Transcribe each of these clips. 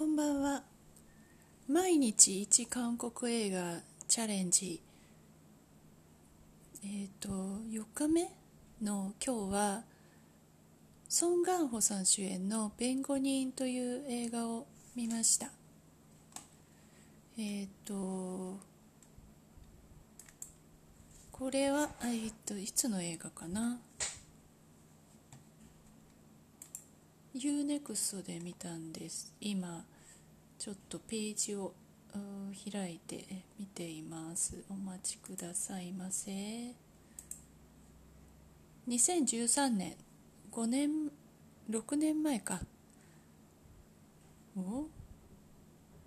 こんばんは。毎日一韓国映画チャレンジ。えっ、と4日目の今日はソン・ガンホさん主演の「弁護人」という映画を見ました。えっ、とこれはえっ、といつの映画かな？UNEXT で見たんです。今ちょっとページを開いて見ています。お待ちくださいませ。2013年5年6年前か。お？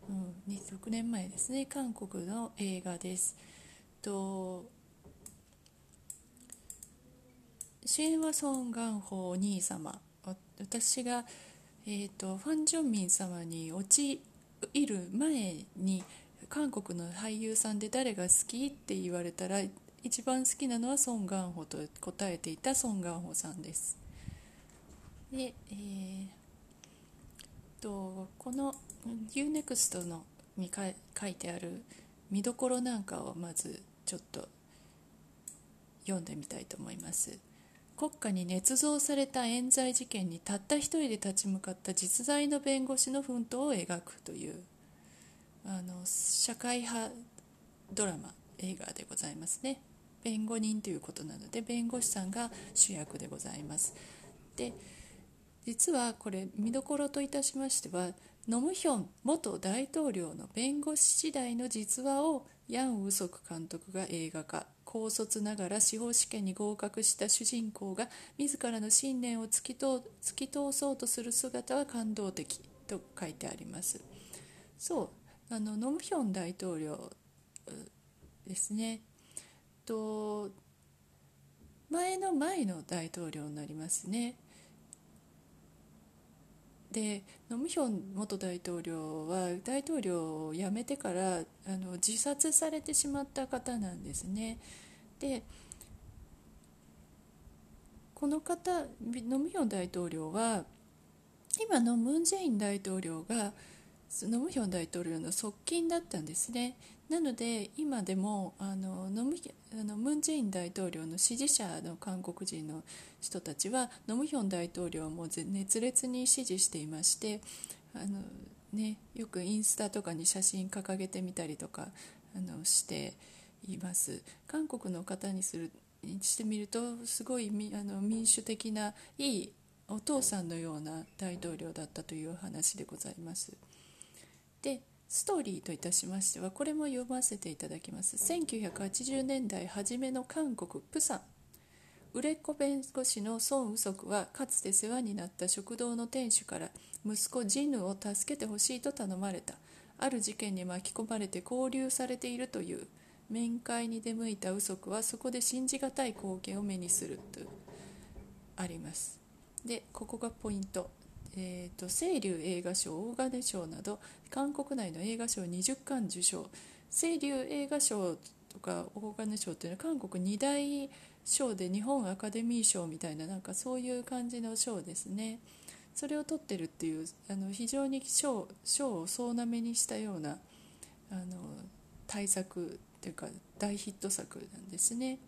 うん6年前ですね。韓国の映画です。と主演はソン・ガンホお兄様。私が、えーと、ファン・ジョンミン様に陥る前に韓国の俳優さんで誰が好きって言われたら一番好きなのはソン・ガンホと答えていたソン・ガンホさんです。で、えー、とこの UNEXT のに書いてある見どころなんかをまずちょっと読んでみたいと思います。国家に捏造された冤罪事件にたった一人で立ち向かった実在の弁護士の奮闘を描くというあの社会派ドラマ映画でございますね。弁護人ということなので弁護士さんが主役でございます。で実はこれ見どころといたしましてはノムヒョン元大統領の弁護士時代の実話をヤン・ウソク監督が映画化高卒ながら司法試験に合格した主人公が自らの信念を突き突き通そうとする姿は感動的と書いてあります。そうあのノムヒョン大統領ですね。と前の前の大統領になりますね。でノムヒョン元大統領は大統領を辞めてからあの自殺されてしまった方なんですね。でこの方ノムヒョン大統領は今のムン・ジェイン大統領がノムヒョン大統領の側近だったんですね。なので今でもあのノムあのムン・ジェイン大統領の支持者の韓国人の人たちはノムヒョン大統領も熱烈に支持していましてあの、ね、よくインスタとかに写真掲げてみたりとかあのしています。韓国の方にするにしてみるとすごいあの民主的ないいお父さんのような大統領だったという話でございます。でストーリーといたしましてはこれも読ませていただきます。1980年代初めの韓国プサン。売れっ子弁護士のソン・ウソクはかつて世話になった食堂の店主から息子ジヌを助けてほしいと頼まれた。ある事件に巻き込まれて拘留されているという。面会に出向いたウソクはそこで信じがたい光景を目にするとあります。でここがポイント。えーと、清流映画賞大金賞など韓国内の映画賞20冠受賞。清流映画賞とか大金賞というのは韓国2大賞で日本アカデミー賞みたいななんかそういう感じの賞ですね。それを取ってるっていうあの非常に賞を総なめにしたようなあの大作というか大ヒット作なんですね。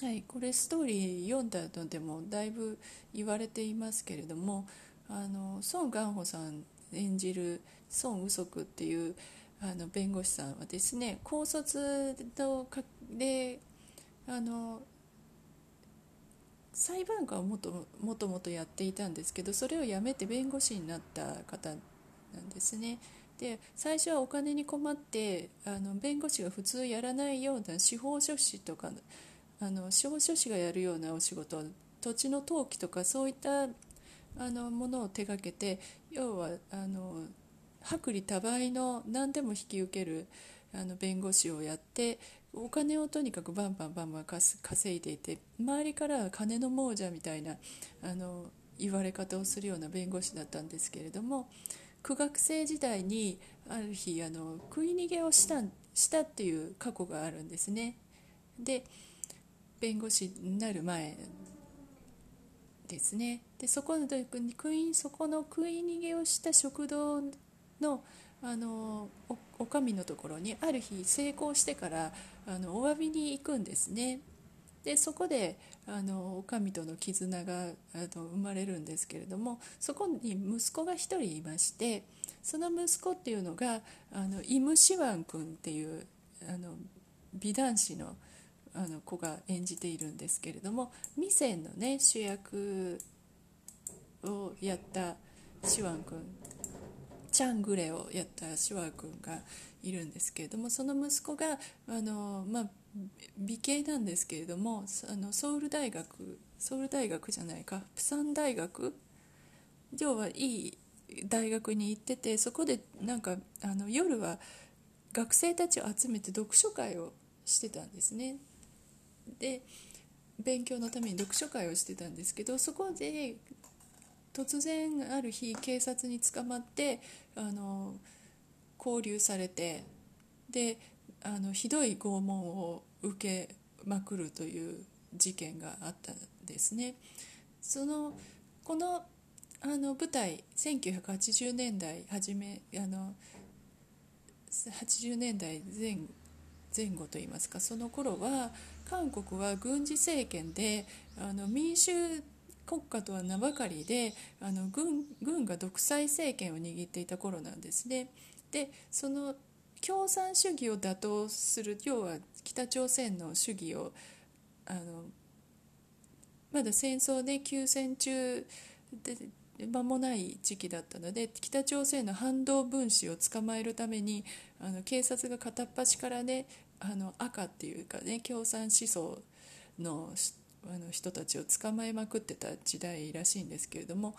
はい、これストーリー読んだのでもだいぶ言われていますけれどもあのソン・ガンホさん演じるソン・ウソクっていうあの弁護士さんはですね高卒のであの裁判官をもともともとやっていたんですけどそれを辞めて弁護士になった方なんですね。で最初はお金に困ってあの弁護士が普通やらないような司法書士とかあの司法書士がやるようなお仕事土地の登記とかそういったあのものを手がけて要はあの薄利多売の何でも引き受けるあの弁護士をやってお金をとにかくバンバンバンバン稼いでいて周りからは金の亡者みたいなあの言われ方をするような弁護士だったんですけれども苦学生時代にある日あの食い逃げをしたしたっていう過去があるんですね。で弁護士になる前ですねでそこで食いそこの食い逃げをした食堂のあのおおかみのところにある日成功してからあのお詫びに行くんですね。でそこであのおかみとの絆があの生まれるんですけれどもそこに息子が1人いましてその息子っていうのがあのイム・シワン君っていうあの美男子のあの子が演じているんですけれども「ミセン」のね主役をやったシワン君チャングレをやったシワン君がいるんですけれどもその息子があの、まあ、美形なんですけれどもあのソウル大学ソウル大学じゃないかプサン大学要はいい大学に行っててそこでなんかあの夜は学生たちを集めて読書会をしてたんですね。で勉強のために読書会をしてたんですけどそこで突然ある日警察に捕まってあの拘留されてであのひどい拷問を受けまくるという事件があったんですね。そのこのあの舞台1980年代初めあの80年代前前後といいますかその頃は韓国は軍事政権であの民主国家とは名ばかりであの軍軍が独裁政権を握っていた頃なんですね。でその共産主義を打倒する要は北朝鮮の主義をあのまだ戦争で休戦中で間もない時期だったので北朝鮮の反動分子を捕まえるためにあの警察が片っ端からねあの赤っていうかね共産思想のあの人たちを捕まえまくってた時代らしいんですけれども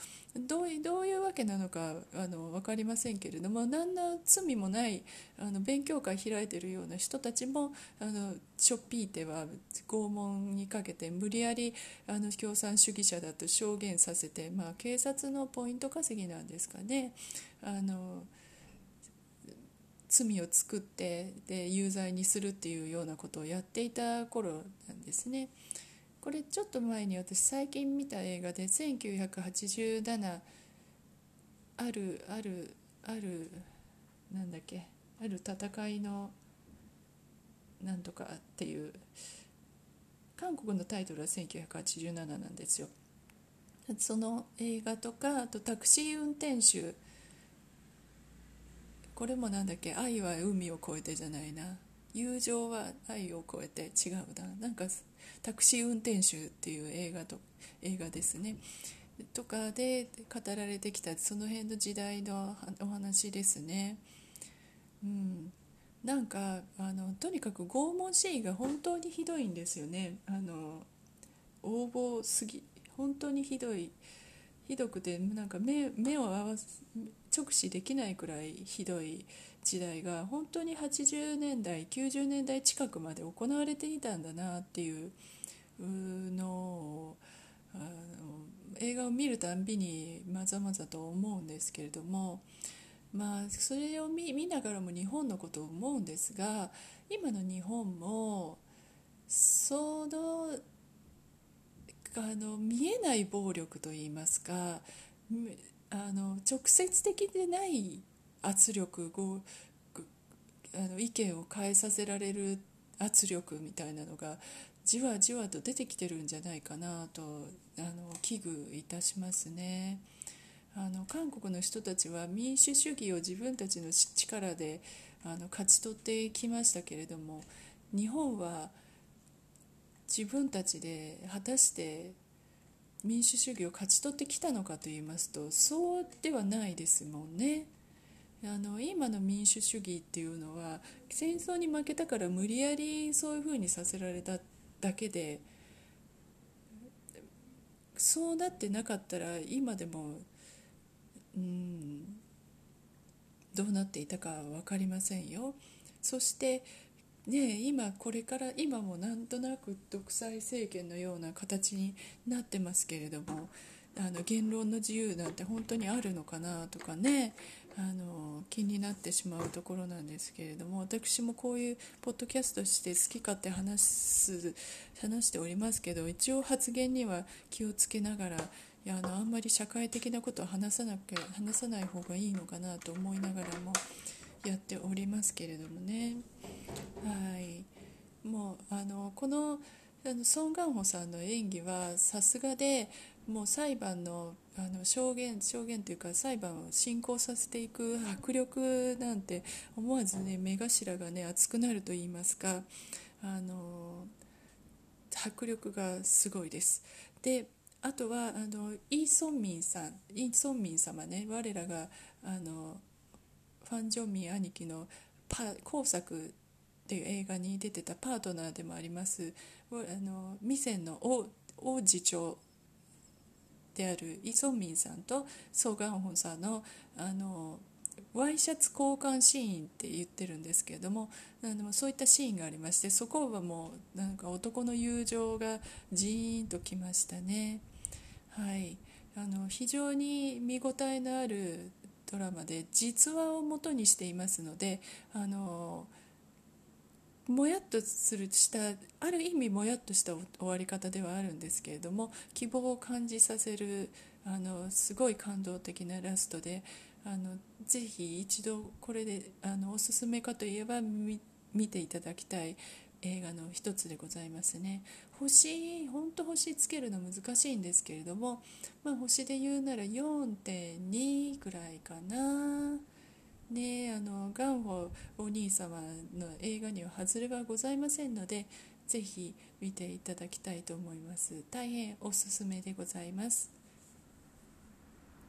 どうどういうわけなのかあの分かりませんけれども何の罪もないあの勉強会開いてるような人たちもあのしょっぴいては拷問にかけて無理やりあの共産主義者だと証言させて、まあ、警察のポイント稼ぎなんですかね。あの罪を作ってで有罪にするっていうようなことをやっていた頃なんですね。これちょっと前に私最近見た映画で1987あるあるあるなんだっけある戦いのなんとかっていう韓国のタイトルは1987なんですよ。その映画とかあとタクシー運転手。これもなんだっけ愛は海を越えてじゃないな。友情は愛を超えて違う。ななんかタクシー運転手っていう映画と映画ですね。とかで語られてきたその辺の時代のお話ですね。うん。なんかあのとにかく拷問シーンが本当にひどいんですよね。あの横暴すぎ本当にひどいひどくてなんか目目を合わせ直視できないくらいひどい時代が本当に80年代90年代近くまで行われていたんだなっていうのをあの映画を見るたんびにまざまざと思うんですけれどもまあそれを見ながらも日本のことを思うんですが今の日本もそのあの見えない暴力といいますかあの直接的でない圧力をあの意見を変えさせられる圧力みたいなのがじわじわと出てきてるんじゃないかなとあの危惧いたしますね。あの韓国の人たちは民主主義を自分たちの力であの勝ち取ってきましたけれども日本は自分たちで果たして民主主義を勝ち取ってきたのかといいますとそうではないですもんね。あの今の民主主義っていうのは戦争に負けたから無理やりそういうふうにさせられただけでそうなってなかったら今でもうんどうなっていたか分かりませんよ。そしてね今これから今もなんとなく独裁政権のような形になってますけれどもあの言論の自由なんて本当にあるのかなとかねあの気になってしまうところなんですけれども私もこういうポッドキャストして好き勝手話す話しておりますけど一応発言には気をつけながらいやあのあんまり社会的なことを話さなきゃ話さない方がいいのかなと思いながらもやっておりますけれどもねはいもうあのこのあのソン・ガンホさんの演技はさすがでもう裁判のあの証言証言というか裁判を進行させていく迫力なんて思わずね目頭がね熱くなると言いますかあの迫力がすごいです。であとはあのイ・ソンミンさんイ・ソンミン様ね我らがあのファン・ジョンミン兄貴のパ工作っていう映画に出てたパートナーでもありますあのミセンの王王子長であるイ・ソンミンさんとソー・ガンホンさんのあのワイシャツ交換シーンって言ってるんですけれどもあのそういったシーンがありましてそこはもうなんか男の友情がジーンときましたね。はいあの非常に見応えのあるドラマで実話をもとにしていますのであのもやっとするしたある意味もやっとした終わり方ではあるんですけれども希望を感じさせるあのすごい感動的なラストであのぜひ一度これであのおすすめかといえば見ていただきたい。映画の一つでございますね。星本当星つけるの難しいんですけれども、まあ、星で言うなら4.2ぐらいかな。ねあのガンホお兄様の映画には外れはございませんのでぜひ見ていただきたいと思います。大変おすすめでございます。